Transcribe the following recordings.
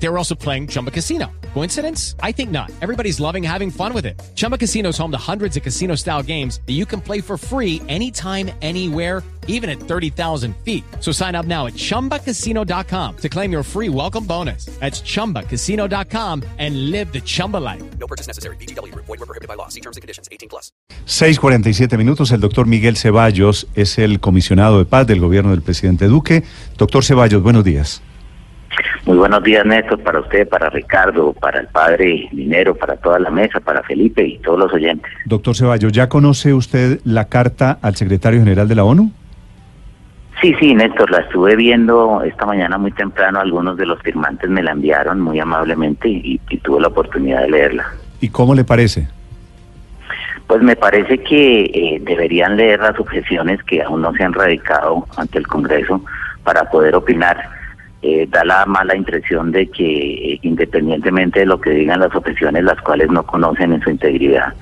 They were also playing Chumba Casino. Coincidence? I think not. Everybody's loving having fun with it. Chumba Casino is home to hundreds of casino style games that you can play for free anytime, anywhere, even at 30,000 feet. So sign up now at chumbacasino.com to claim your free welcome bonus. That's chumbacasino.com and live the Chumba life. No purchase necessary. BGW. Void were prohibited by law. See terms and conditions. 18 plus. 6:47 minutos. El doctor Miguel Ceballos es el comisionado de paz del gobierno del presidente Duque. Doctor Ceballos, buenos días. Muy buenos días, Néstor, para usted, para Ricardo, para el padre Minero, para toda la mesa, para Felipe y todos los oyentes. Doctor Ceballos, ¿ya conoce usted la carta al secretario general de la ONU? Sí, sí, Néstor, la estuve viendo esta mañana muy temprano. Algunos de los firmantes me la enviaron muy amablemente y, y tuve la oportunidad de leerla. ¿Y cómo le parece? Pues me parece que eh, deberían leer las objeciones que aún no se han radicado ante el Congreso para poder opinar. Eh, da la mala impresión de que eh, independientemente de lo que digan las objeciones, las cuales no conocen en su integridad,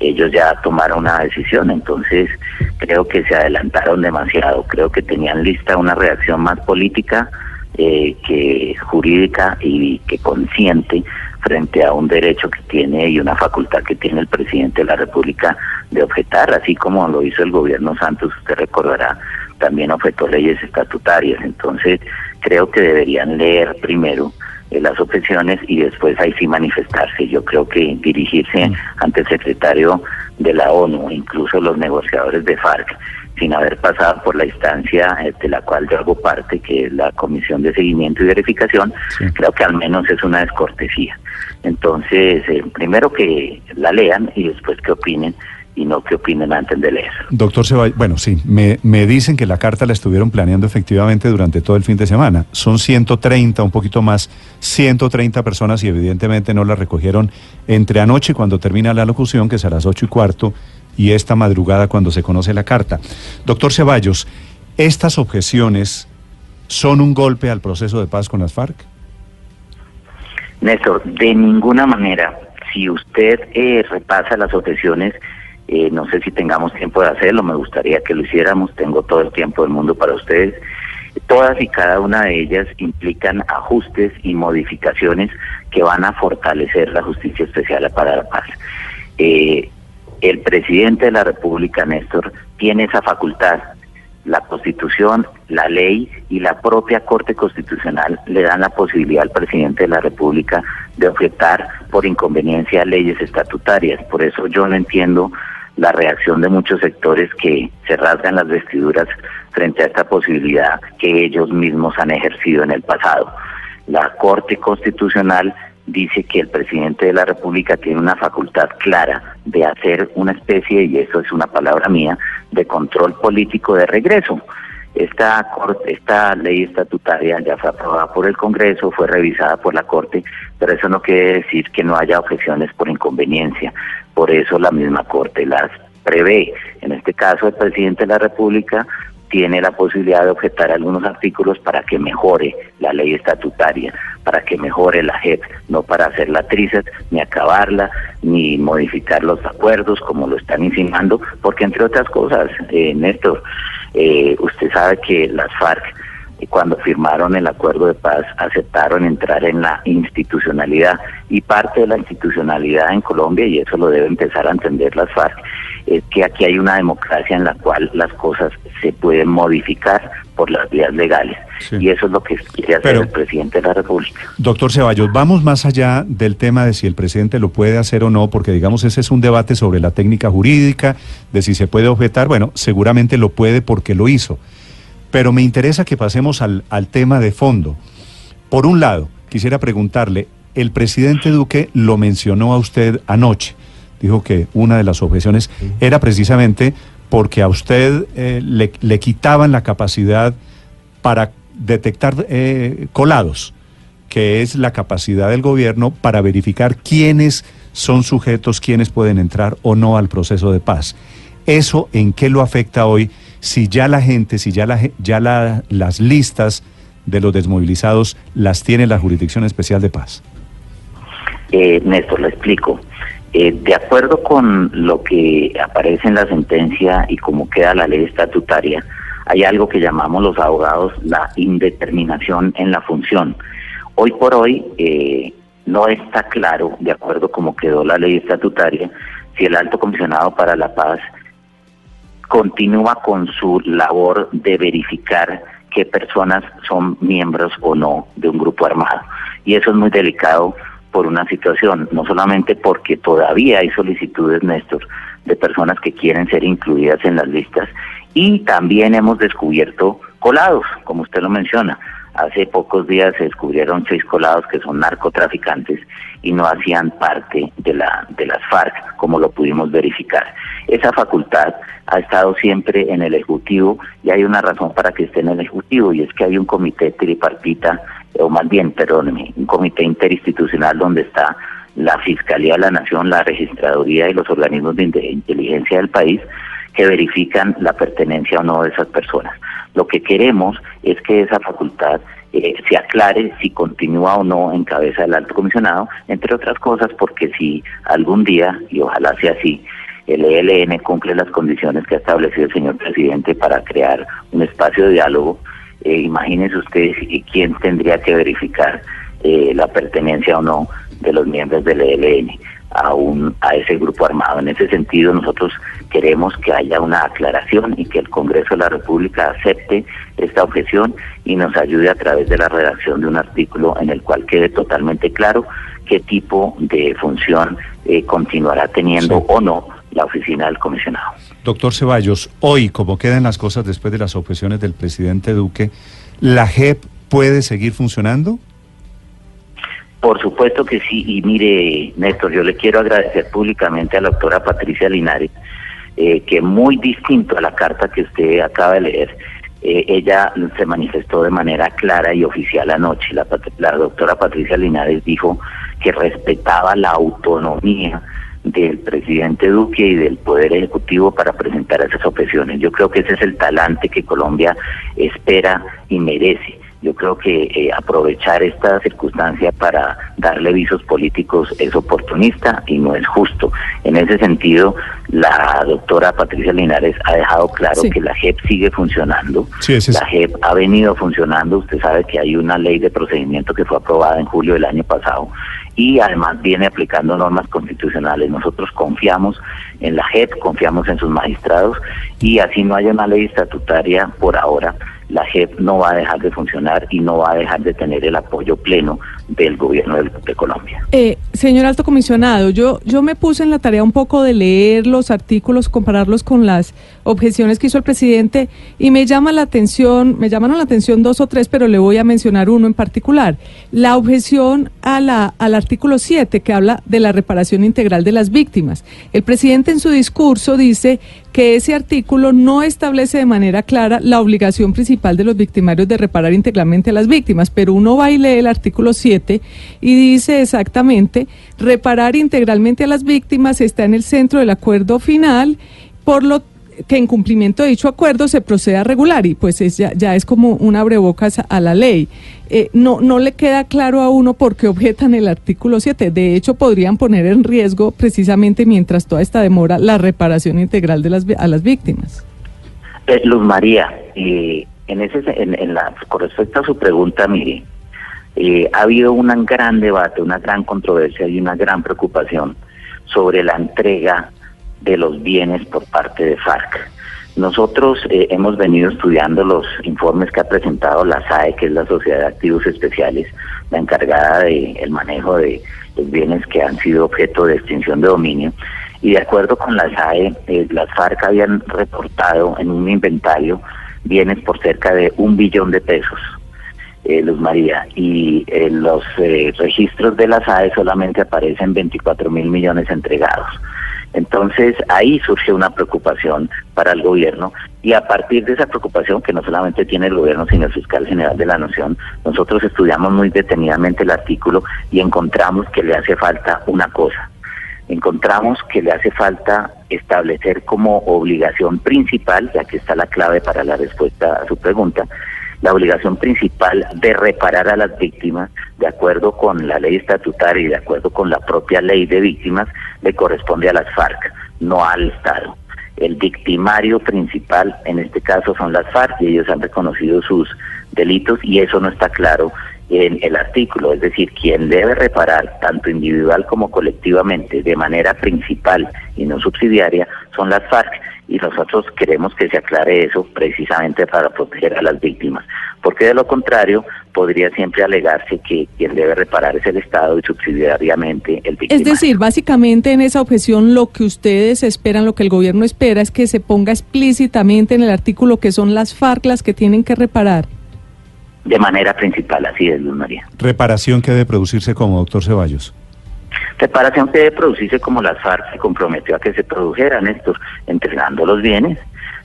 ellos ya tomaron una decisión. Entonces creo que se adelantaron demasiado. Creo que tenían lista una reacción más política eh, que jurídica y que consciente frente a un derecho que tiene y una facultad que tiene el presidente de la República de objetar, así como lo hizo el gobierno Santos, usted recordará, también objetó leyes estatutarias. Entonces, creo que deberían leer primero eh, las objeciones y después ahí sí manifestarse. Yo creo que dirigirse ante el secretario de la ONU, incluso los negociadores de FARC, sin haber pasado por la instancia eh, de la cual yo hago parte, que es la Comisión de Seguimiento y Verificación, creo que al menos es una descortesía. Entonces, eh, primero que la lean y después que opinen y no que opinen antes de leer. Doctor Ceballos, bueno, sí, me, me dicen que la carta la estuvieron planeando efectivamente durante todo el fin de semana. Son 130, un poquito más, 130 personas y evidentemente no la recogieron entre anoche cuando termina la locución, que es a las 8 y cuarto, y esta madrugada cuando se conoce la carta. Doctor Ceballos, ¿estas objeciones son un golpe al proceso de paz con las FARC? Néstor, de ninguna manera, si usted eh, repasa las objeciones, eh, no sé si tengamos tiempo de hacerlo, me gustaría que lo hiciéramos, tengo todo el tiempo del mundo para ustedes. Todas y cada una de ellas implican ajustes y modificaciones que van a fortalecer la justicia especial para la paz. Eh, el presidente de la República, Néstor, tiene esa facultad. La Constitución, la ley y la propia Corte Constitucional le dan la posibilidad al presidente de la República de objetar por inconveniencia leyes estatutarias. Por eso yo no entiendo la reacción de muchos sectores que se rasgan las vestiduras frente a esta posibilidad que ellos mismos han ejercido en el pasado. La Corte Constitucional dice que el presidente de la República tiene una facultad clara de hacer una especie, y eso es una palabra mía, de control político de regreso. Esta, corte, esta ley estatutaria ya fue aprobada por el Congreso, fue revisada por la Corte, pero eso no quiere decir que no haya objeciones por inconveniencia. Por eso la misma Corte las prevé. En este caso, el presidente de la República tiene la posibilidad de objetar algunos artículos para que mejore la ley estatutaria, para que mejore la JEP, no para hacer la tríceps, ni acabarla, ni modificar los acuerdos como lo están insinuando, porque entre otras cosas, eh, Néstor, eh, usted sabe que las FARC cuando firmaron el acuerdo de paz aceptaron entrar en la institucionalidad y parte de la institucionalidad en Colombia y eso lo debe empezar a entender las FARC es que aquí hay una democracia en la cual las cosas se pueden modificar por las vías legales Sí. y eso es lo que quiere hacer Pero- el presidente de la República. Doctor Ceballos, vamos más allá del tema de si el presidente lo puede hacer o no, porque digamos ese es un debate sobre la técnica jurídica, de si se puede objetar. Bueno, seguramente lo puede porque lo hizo. Pero me interesa que pasemos al, al tema de fondo. Por un lado, quisiera preguntarle, el presidente Duque lo mencionó a usted anoche. Dijo que una de las objeciones era precisamente porque a usted eh, le, le quitaban la capacidad para detectar eh, colados, que es la capacidad del gobierno para verificar quiénes son sujetos, quiénes pueden entrar o no al proceso de paz. ¿Eso en qué lo afecta hoy si ya la gente, si ya, la, ya la- las listas de los desmovilizados las tiene la Jurisdicción Especial de Paz? Eh, Néstor, le explico. Eh, de acuerdo con lo que aparece en la sentencia y cómo queda la ley estatutaria, hay algo que llamamos los abogados la indeterminación en la función. Hoy por hoy eh, no está claro, de acuerdo como quedó la ley estatutaria, si el alto comisionado para la paz continúa con su labor de verificar qué personas son miembros o no de un grupo armado. Y eso es muy delicado por una situación, no solamente porque todavía hay solicitudes, Néstor, de personas que quieren ser incluidas en las listas, y también hemos descubierto colados, como usted lo menciona. Hace pocos días se descubrieron seis colados que son narcotraficantes y no hacían parte de, la, de las FARC, como lo pudimos verificar. Esa facultad ha estado siempre en el Ejecutivo y hay una razón para que esté en el Ejecutivo y es que hay un comité tripartita, o más bien, perdóneme, un comité interinstitucional donde está la Fiscalía de la Nación, la Registraduría y los organismos de inteligencia del país que verifican la pertenencia o no de esas personas. Lo que queremos es que esa facultad eh, se aclare si continúa o no en cabeza del alto comisionado, entre otras cosas porque si algún día, y ojalá sea así, el ELN cumple las condiciones que ha establecido el señor presidente para crear un espacio de diálogo, eh, imagínense ustedes quién tendría que verificar eh, la pertenencia o no de los miembros del ELN a, un, a ese grupo armado. En ese sentido, nosotros queremos que haya una aclaración y que el Congreso de la República acepte esta objeción y nos ayude a través de la redacción de un artículo en el cual quede totalmente claro qué tipo de función eh, continuará teniendo o no la oficina del comisionado. Doctor Ceballos, hoy, como quedan las cosas después de las objeciones del presidente Duque, ¿la JEP puede seguir funcionando? Por supuesto que sí, y mire, Néstor, yo le quiero agradecer públicamente a la doctora Patricia Linares, eh, que muy distinto a la carta que usted acaba de leer, eh, ella se manifestó de manera clara y oficial anoche. La, la doctora Patricia Linares dijo que respetaba la autonomía del presidente Duque y del Poder Ejecutivo para presentar esas objeciones. Yo creo que ese es el talante que Colombia espera y merece. Yo creo que eh, aprovechar esta circunstancia para darle visos políticos es oportunista y no es justo. En ese sentido, la doctora Patricia Linares ha dejado claro que la JEP sigue funcionando. La JEP ha venido funcionando. Usted sabe que hay una ley de procedimiento que fue aprobada en julio del año pasado y además viene aplicando normas constitucionales. Nosotros confiamos en la JEP, confiamos en sus magistrados y así no haya una ley estatutaria por ahora la JEP no va a dejar de funcionar y no va a dejar de tener el apoyo pleno del gobierno de, Colombia. Eh, señor alto comisionado, yo, yo me puse en la tarea un poco de leer los artículos, compararlos con las objeciones que hizo el presidente y me llama la atención, me llamaron la atención dos o tres, pero le voy a mencionar uno en particular. La objeción a al artículo 7 que habla de la reparación integral de las víctimas. El presidente en su discurso dice que ese artículo no establece de manera clara la obligación principal de los victimarios de reparar integralmente a las víctimas, pero uno va y lee el artículo 7 y dice exactamente, reparar integralmente a las víctimas está en el centro del acuerdo final, por lo que en cumplimiento de dicho acuerdo se proceda regular y pues es, ya, ya es como un abrebocas a la ley. Eh, no, no le queda claro a uno por qué objetan el artículo 7. De hecho, podrían poner en riesgo precisamente mientras toda esta demora la reparación integral de las, a las víctimas. Eh, Luz María, eh, en, ese, en, la, con respecto a su pregunta, mire, ha habido un gran debate, una gran controversia y una gran preocupación sobre la entrega de los bienes por parte de FARC. Nosotros eh, hemos venido estudiando los informes que ha presentado la SAE, que es la Sociedad de Activos Especiales, la encargada del el manejo de los bienes que han sido objeto de extinción de dominio. Y de acuerdo con la SAE, eh, las FARC habían reportado en un inventario bienes por cerca de un billón de pesos, eh, Luz María. Y en los registros de la SAE solamente aparecen 24 mil millones entregados. Entonces ahí surge una preocupación para el gobierno y a partir de esa preocupación que no solamente tiene el gobierno sino el fiscal general de la nación, nosotros estudiamos muy detenidamente el artículo y encontramos que le hace falta una cosa. Encontramos que le hace falta establecer como obligación principal, ya que está la clave para la respuesta a su pregunta, La obligación principal de reparar a las víctimas, de acuerdo con la ley estatutaria y de acuerdo con la propia ley de víctimas, le corresponde a las FARC, no al Estado. El victimario principal en este caso son las FARC y ellos han reconocido sus delitos y eso no está claro en el artículo, es decir, quien debe reparar tanto individual como colectivamente de manera principal y no subsidiaria son las FARC y nosotros queremos que se aclare eso precisamente para proteger a las víctimas, porque de lo contrario podría siempre alegarse que quien debe reparar es el Estado y subsidiariamente el victimario. Es decir, básicamente en esa objeción lo que ustedes esperan, lo que el gobierno espera es que se ponga explícitamente en el artículo que son las FARC las que tienen que reparar. De manera principal, así es, Luz María. Reparación que debe producirse como doctor Ceballos. Reparación que debe producirse como las FARC se comprometió a que se produjeran estos, entregando los bienes,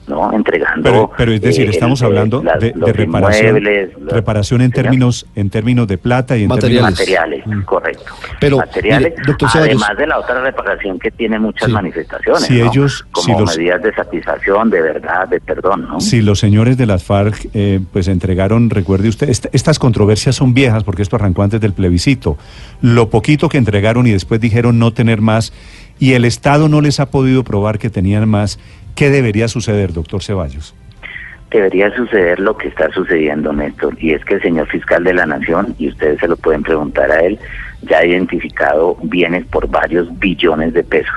¿no? Entregando. Pero, pero es decir, eh, estamos el- hablando las- de, de reparación, inmuebles, los- reparación en Señor. términos en términos de plata y en Materiales. materiales, Mm. correcto. Pero, materiales, mire, doctor Ceballos- además de la otra reparación que tiene muchas Sí. manifestaciones, Si ¿no? ellos- como si los- medidas de satisfacción, de verdad, de perdón, ¿no? Si los señores de las FARC eh, pues entregaron, recuerde usted, est- estas controversias son viejas porque esto arrancó antes del plebiscito. Lo poquito que entregaron y después dijeron no tener más y el Estado no les ha podido probar que tenían más, ¿qué debería suceder, doctor Ceballos? Debería suceder lo que está sucediendo, Néstor, y es que el señor fiscal de la Nación, y ustedes se lo pueden preguntar a él, ya ha identificado bienes por varios billones de pesos.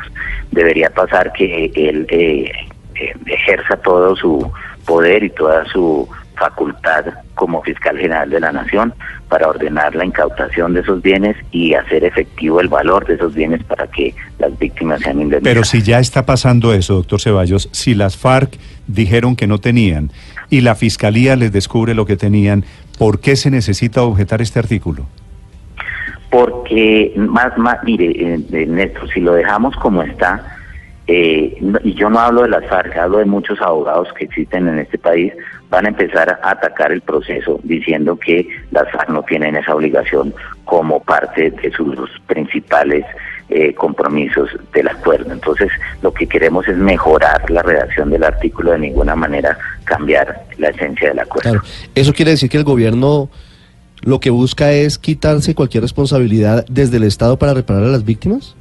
Debería pasar que él eh, eh, ejerza todo su poder y toda su facultad como fiscal general de la Nación para ordenar la incautación de esos bienes y hacer efectivo el valor de esos bienes para que las víctimas sean indemnizadas. Pero si ya está pasando eso, doctor Ceballos, si las FARC dijeron que no tenían y la Fiscalía les descubre lo que tenían, ¿por qué se necesita objetar este artículo? porque más, más mire, Néstor, si lo dejamos como está, eh, y yo no hablo de las FARC, hablo de muchos abogados que existen en este país, van a empezar a atacar el proceso diciendo que las FARC no tienen esa obligación como parte de sus principales eh, compromisos del acuerdo. Entonces, lo que queremos es mejorar la redacción del artículo, de ninguna manera cambiar la esencia del acuerdo. Claro. Eso quiere decir que el gobierno lo que busca es quitarse cualquier responsabilidad desde el Estado para reparar a las víctimas.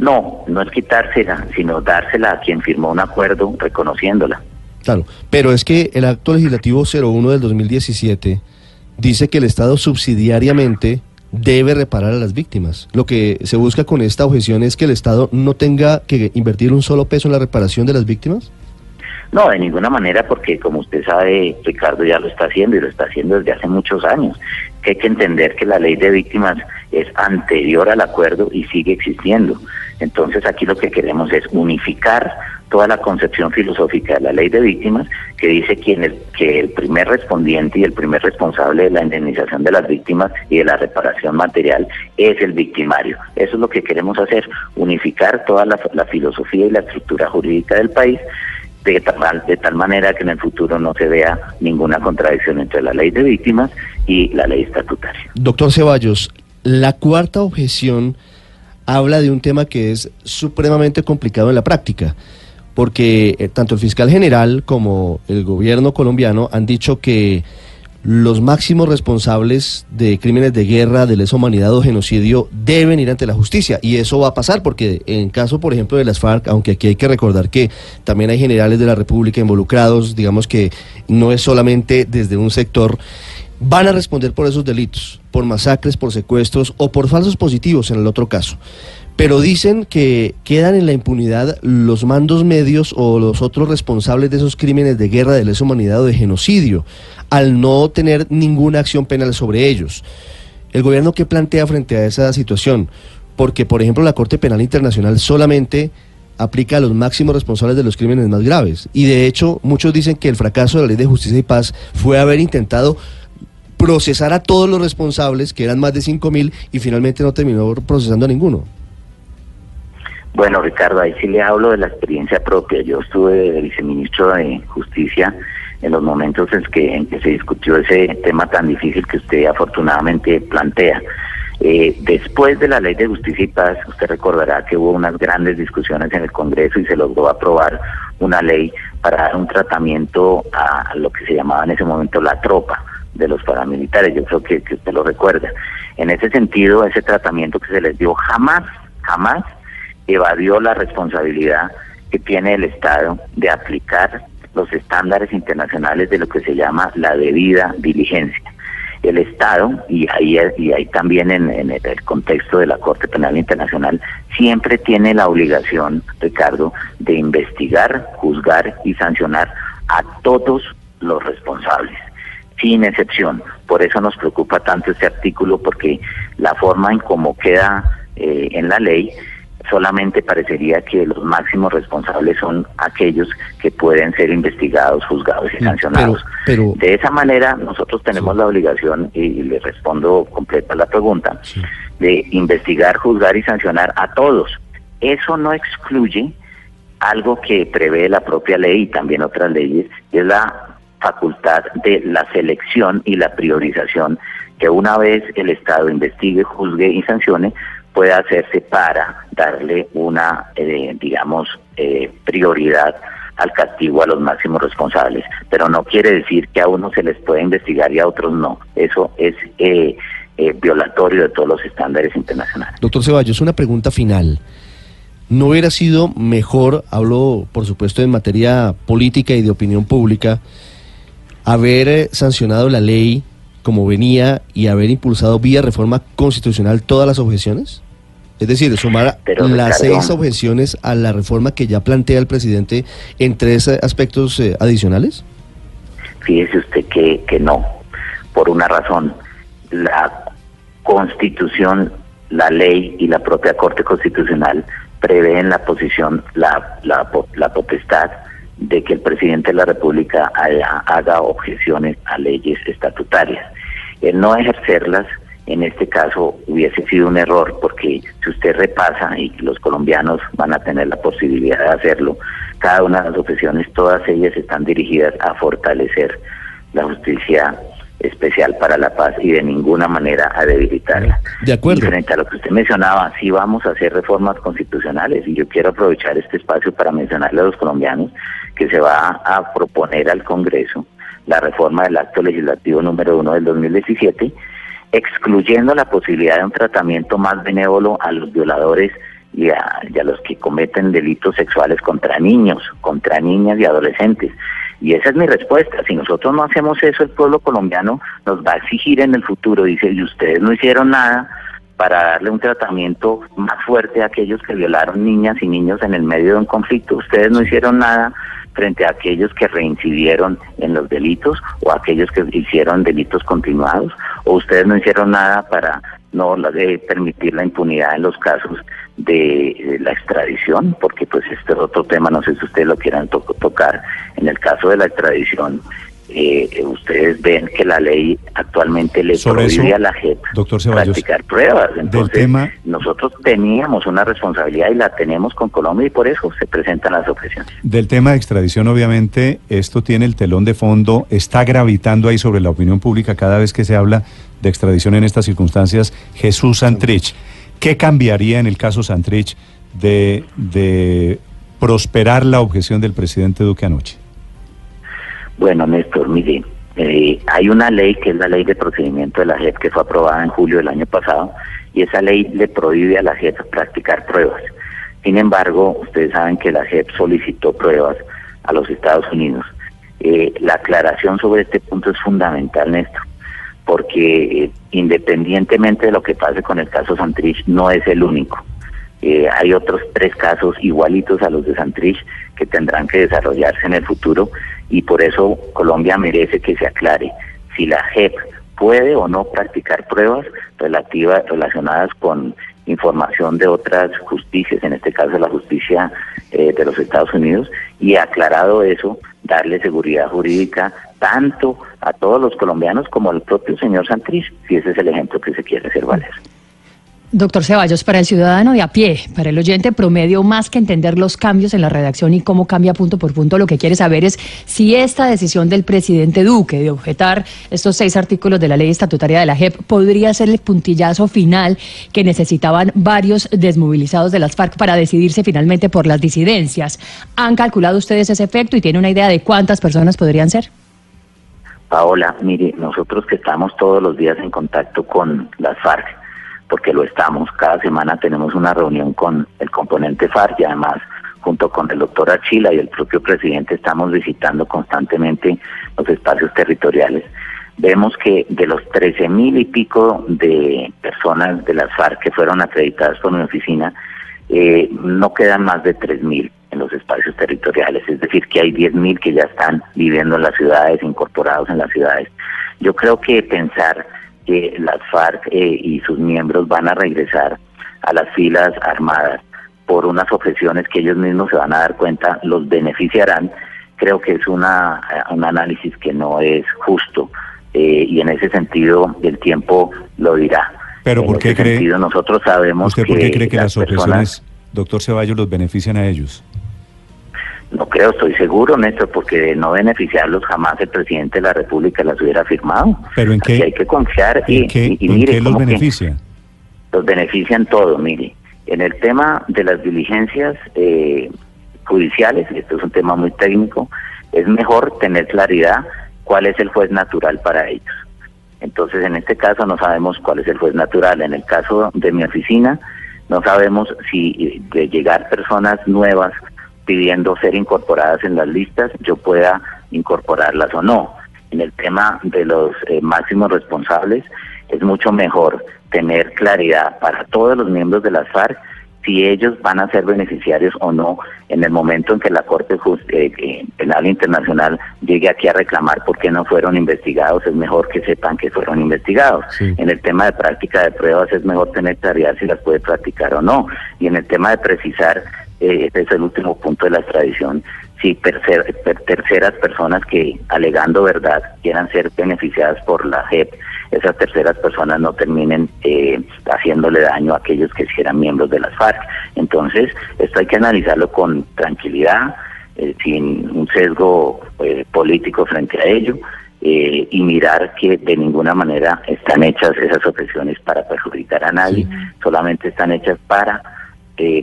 No, no es quitársela, sino dársela a quien firmó un acuerdo reconociéndola. Claro, pero es que el acto legislativo 01 del 2017 dice que el Estado subsidiariamente debe reparar a las víctimas. Lo que se busca con esta objeción es que el Estado no tenga que invertir un solo peso en la reparación de las víctimas. No, de ninguna manera, porque como usted sabe, Ricardo ya lo está haciendo y lo está haciendo desde hace muchos años. Que hay que entender que la ley de víctimas es anterior al acuerdo y sigue existiendo. Entonces aquí lo que queremos es unificar toda la concepción filosófica de la ley de víctimas que dice que el primer respondiente y el primer responsable de la indemnización de las víctimas y de la reparación material es el victimario. Eso es lo que queremos hacer, unificar toda la, la filosofía y la estructura jurídica del país de tal, de tal manera que en el futuro no se vea ninguna contradicción entre la ley de víctimas y la ley estatutaria. Doctor Ceballos, la cuarta objeción habla de un tema que es supremamente complicado en la práctica, porque eh, tanto el fiscal general como el gobierno colombiano han dicho que los máximos responsables de crímenes de guerra, de lesa humanidad o genocidio deben ir ante la justicia. Y eso va a pasar porque en caso, por ejemplo, de las FARC, aunque aquí hay que recordar que también hay generales de la República involucrados, digamos que no es solamente desde un sector, van a responder por esos delitos, por masacres, por secuestros o por falsos positivos en el otro caso. Pero dicen que quedan en la impunidad los mandos medios o los otros responsables de esos crímenes de guerra, de lesa humanidad o de genocidio, al no tener ninguna acción penal sobre ellos. ¿El gobierno qué plantea frente a esa situación? Porque, por ejemplo, la Corte Penal Internacional solamente aplica a los máximos responsables de los crímenes más graves. Y de hecho, muchos dicen que el fracaso de la Ley de Justicia y Paz fue haber intentado procesar a todos los responsables, que eran más de 5.000, y finalmente no terminó procesando a ninguno. Bueno, Ricardo, ahí sí le hablo de la experiencia propia. Yo estuve de viceministro de Justicia en los momentos en que, en que se discutió ese tema tan difícil que usted afortunadamente plantea. Eh, después de la ley de justicia y paz, usted recordará que hubo unas grandes discusiones en el Congreso y se logró aprobar una ley para dar un tratamiento a lo que se llamaba en ese momento la tropa de los paramilitares, yo creo que, usted lo recuerda. En ese sentido, ese tratamiento que se les dio jamás, jamás evadió la responsabilidad que tiene el Estado de aplicar los estándares internacionales de lo que se llama la debida diligencia. El Estado, y ahí, y ahí también en el contexto de la Corte Penal Internacional, siempre tiene la obligación, Ricardo, de investigar, juzgar y sancionar a todos los responsables sin excepción. Por eso nos preocupa tanto este artículo, porque la forma en cómo queda eh, en la ley solamente parecería que los máximos responsables son aquellos que pueden ser investigados, juzgados y sancionados. pero- de esa manera, nosotros tenemos la obligación, y, le respondo completa la pregunta, Sí. de investigar, juzgar y sancionar a todos. Eso no excluye algo que prevé la propia ley y también otras leyes, es la facultad de la selección y la priorización que una vez el Estado investigue, juzgue y sancione, pueda hacerse para darle una, eh, digamos, eh, prioridad al castigo a los máximos responsables. Pero no quiere decir que a unos se les pueda investigar y a otros no. Eso es eh, eh, violatorio de todos los estándares internacionales. Doctor Ceballos, una pregunta final. ¿No hubiera sido mejor, hablo por supuesto en materia política y de opinión pública, haber eh, sancionado la ley como venía y haber impulsado vía reforma constitucional todas las objeciones? Es decir, sumar Pero, las Ricardo- seis objeciones a la reforma que ya plantea el presidente en tres eh, aspectos eh, adicionales? Fíjese usted que, que no, por una razón. La constitución, la ley y la propia Corte Constitucional prevén la posición, la, la, la potestad de que el presidente de la República haga, haga objeciones a leyes estatutarias. El no ejercerlas, en este caso, hubiese sido un error, porque si usted repasa, y los colombianos van a tener la posibilidad de hacerlo, cada una de las objeciones, todas ellas están dirigidas a fortalecer la justicia especial para la paz y de ninguna manera a debilitarla. De acuerdo. Y frente a lo que usted mencionaba, sí vamos a hacer reformas constitucionales y yo quiero aprovechar este espacio para mencionarle a los colombianos que se va a proponer al Congreso la reforma del acto legislativo número uno del 2017, excluyendo la posibilidad de un tratamiento más benévolo a los violadores y a, y a los que cometen delitos sexuales contra niños, contra niñas y adolescentes. Y esa es mi respuesta. Si nosotros no hacemos eso, el pueblo colombiano nos va a exigir en el futuro, dice, y ustedes no hicieron nada para darle un tratamiento más fuerte a aquellos que violaron niñas y niños en el medio de un conflicto. Ustedes no hicieron nada frente a aquellos que reincidieron en los delitos o aquellos que hicieron delitos continuados, o ustedes no hicieron nada para no de permitir la impunidad en los casos de, de la extradición, porque pues este es otro tema, no sé si ustedes lo quieran to- tocar. En el caso de la extradición, eh, ustedes ven que la ley actualmente le Sobre prohíbe eso, a la JEP doctor Ceballos, practicar pruebas. Entonces, tema- nosotros teníamos una responsabilidad y la tenemos con Colombia y por eso se presentan las objeciones. Del tema de extradición, obviamente, esto tiene el telón de fondo, está gravitando ahí sobre la opinión pública cada vez que se habla de extradición en estas circunstancias. Jesús Santrich, ¿qué cambiaría en el caso Santrich de, de prosperar la objeción del presidente Duque anoche? Bueno, Néstor, mire, eh, hay una ley que es la ley de procedimiento de la JEP que fue aprobada en julio del año pasado y esa ley le prohíbe a la JEP practicar pruebas. Sin embargo, ustedes saben que la JEP solicitó pruebas a los Estados Unidos. Eh, la aclaración sobre este punto es fundamental, Néstor, porque eh, independientemente de lo que pase con el caso Santrich, no es el único. Eh, hay otros tres casos igualitos a los de Santrich que tendrán que desarrollarse en el futuro y por eso Colombia merece que se aclare si la JEP puede o no practicar pruebas relativas relacionadas con información de otras justicias, en este caso la justicia eh, de los Estados Unidos, y aclarado eso, darle seguridad jurídica tanto a todos los colombianos como al propio señor Santrich, si ese es el ejemplo que se quiere hacer valer. Doctor Ceballos, para el ciudadano de a pie, para el oyente promedio, más que entender los cambios en la redacción y cómo cambia punto por punto, lo que quiere saber es si esta decisión del presidente Duque de objetar estos seis artículos de la ley estatutaria de la JEP podría ser el puntillazo final que necesitaban varios desmovilizados de las FARC para decidirse finalmente por las disidencias. ¿Han calculado ustedes ese efecto y tiene una idea de cuántas personas podrían ser? Paola, mire, nosotros que estamos todos los días en contacto con las FARC, porque lo estamos. Cada semana tenemos una reunión con el componente FARC y además junto con el doctor Achila y el propio presidente estamos visitando constantemente los espacios territoriales. Vemos que de los 13 mil y pico de personas de las FARC que fueron acreditadas por mi oficina, eh, no quedan más de 3 mil en los espacios territoriales, es decir, que hay 10 mil que ya están viviendo en las ciudades, incorporados en las ciudades. Yo creo que pensar que las FARC eh, y sus miembros van a regresar a las filas armadas por unas objeciones que ellos mismos se van a dar cuenta los beneficiarán, creo que es una, eh, un análisis que no es justo eh, y en ese sentido el tiempo lo dirá. Pero ¿por qué cree? nosotros sabemos ¿Usted por qué cree que las, objeciones, doctor Ceballos, los benefician a ellos? No creo, estoy seguro, Néstor, porque de no beneficiarlos jamás el presidente de la República las hubiera firmado. Pero en qué? hay que confiar y, mire, los beneficia? Los benefician todo, mire. En el tema de las diligencias eh, judiciales, esto es un tema muy técnico, es mejor tener claridad cuál es el juez natural para ellos. Entonces, en este caso no sabemos cuál es el juez natural. En el caso de mi oficina, no sabemos si de llegar personas nuevas pidiendo ser incorporadas en las listas, yo pueda incorporarlas o no. En el tema de los eh, máximos responsables, es mucho mejor tener claridad para todos los miembros de las FARC si ellos van a ser beneficiarios o no en el momento en que la Corte eh, eh, Penal Internacional llegue aquí a reclamar por qué no fueron investigados, es mejor que sepan que fueron investigados. En el tema de práctica de pruebas es mejor tener claridad si las puede practicar o no. Y en el tema de precisar eh, este es el último punto de la extradición, si terceras personas que alegando verdad quieran ser beneficiadas por la JEP, esas terceras personas no terminen eh, haciéndole daño a aquellos que eran miembros de las FARC. Entonces, esto hay que analizarlo con tranquilidad, eh, sin un sesgo político frente a ello. y mirar que de ninguna manera están hechas esas objeciones para perjudicar a nadie, solamente están hechas para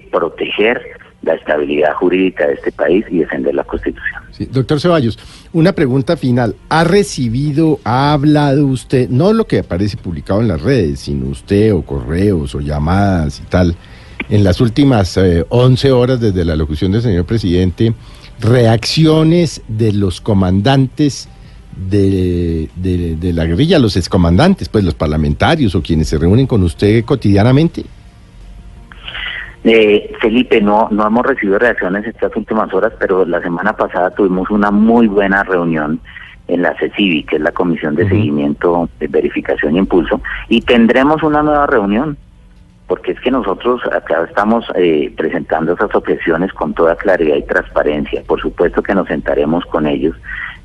proteger la estabilidad jurídica de este país y defender la Constitución. doctor Ceballos, una pregunta final. ¿Ha recibido, ha hablado usted, no lo que aparece publicado en las redes, sino usted o correos o llamadas y tal, en las últimas 11 eh, horas desde la locución del señor presidente, reacciones de los comandantes de, de la guerrilla, los excomandantes, pues los parlamentarios o quienes se reúnen con usted cotidianamente? Eh, Felipe, no, no hemos recibido reacciones estas últimas horas, pero la semana pasada tuvimos una muy buena reunión en la CECIVI, que es la Comisión de Seguimiento, de Verificación e Impulso, y tendremos una nueva reunión, porque es que nosotros acá estamos eh, presentando esas objeciones con toda claridad y transparencia. Por supuesto que nos sentaremos con ellos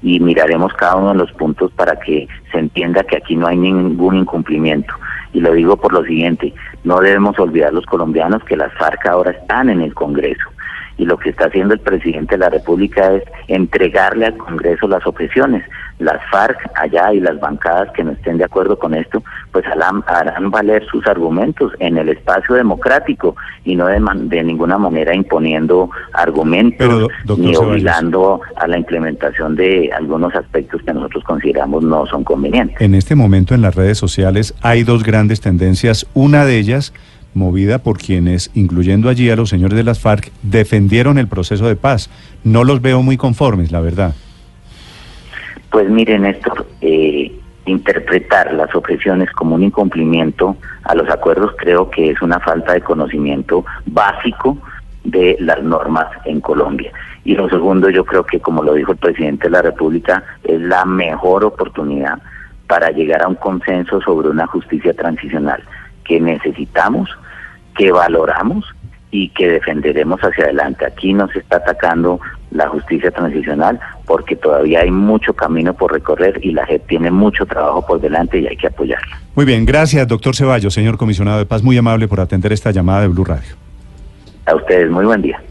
y miraremos cada uno de los puntos para que se entienda que aquí no hay ningún incumplimiento. Y lo digo por lo siguiente, no debemos olvidar los colombianos que las FARC ahora están en el Congreso y lo que está haciendo el presidente de la República es entregarle al Congreso las objeciones. Las FARC allá y las bancadas que no estén de acuerdo con esto, pues harán, harán valer sus argumentos en el espacio democrático y no de, ninguna manera imponiendo argumentos ni obligando a la implementación de algunos aspectos que nosotros consideramos no son convenientes. En este momento en las redes sociales hay dos grandes tendencias. Una de ellas movida por quienes, incluyendo allí a los señores de las FARC, defendieron el proceso de paz. No los veo muy conformes, la verdad. Pues miren, Néstor, eh, interpretar las objeciones como un incumplimiento a los acuerdos creo que es una falta de conocimiento básico de las normas en Colombia. Y lo segundo, yo creo que, como lo dijo el presidente de la República, es la mejor oportunidad para llegar a un consenso sobre una justicia transicional que necesitamos que valoramos y que defenderemos hacia adelante. Aquí no se está atacando la justicia transicional porque todavía hay mucho camino por recorrer y la JEP tiene mucho trabajo por delante y hay que apoyarla. Muy bien, gracias, doctor Ceballos, señor comisionado de paz, muy amable por atender esta llamada de Blue Radio. A ustedes, muy buen día.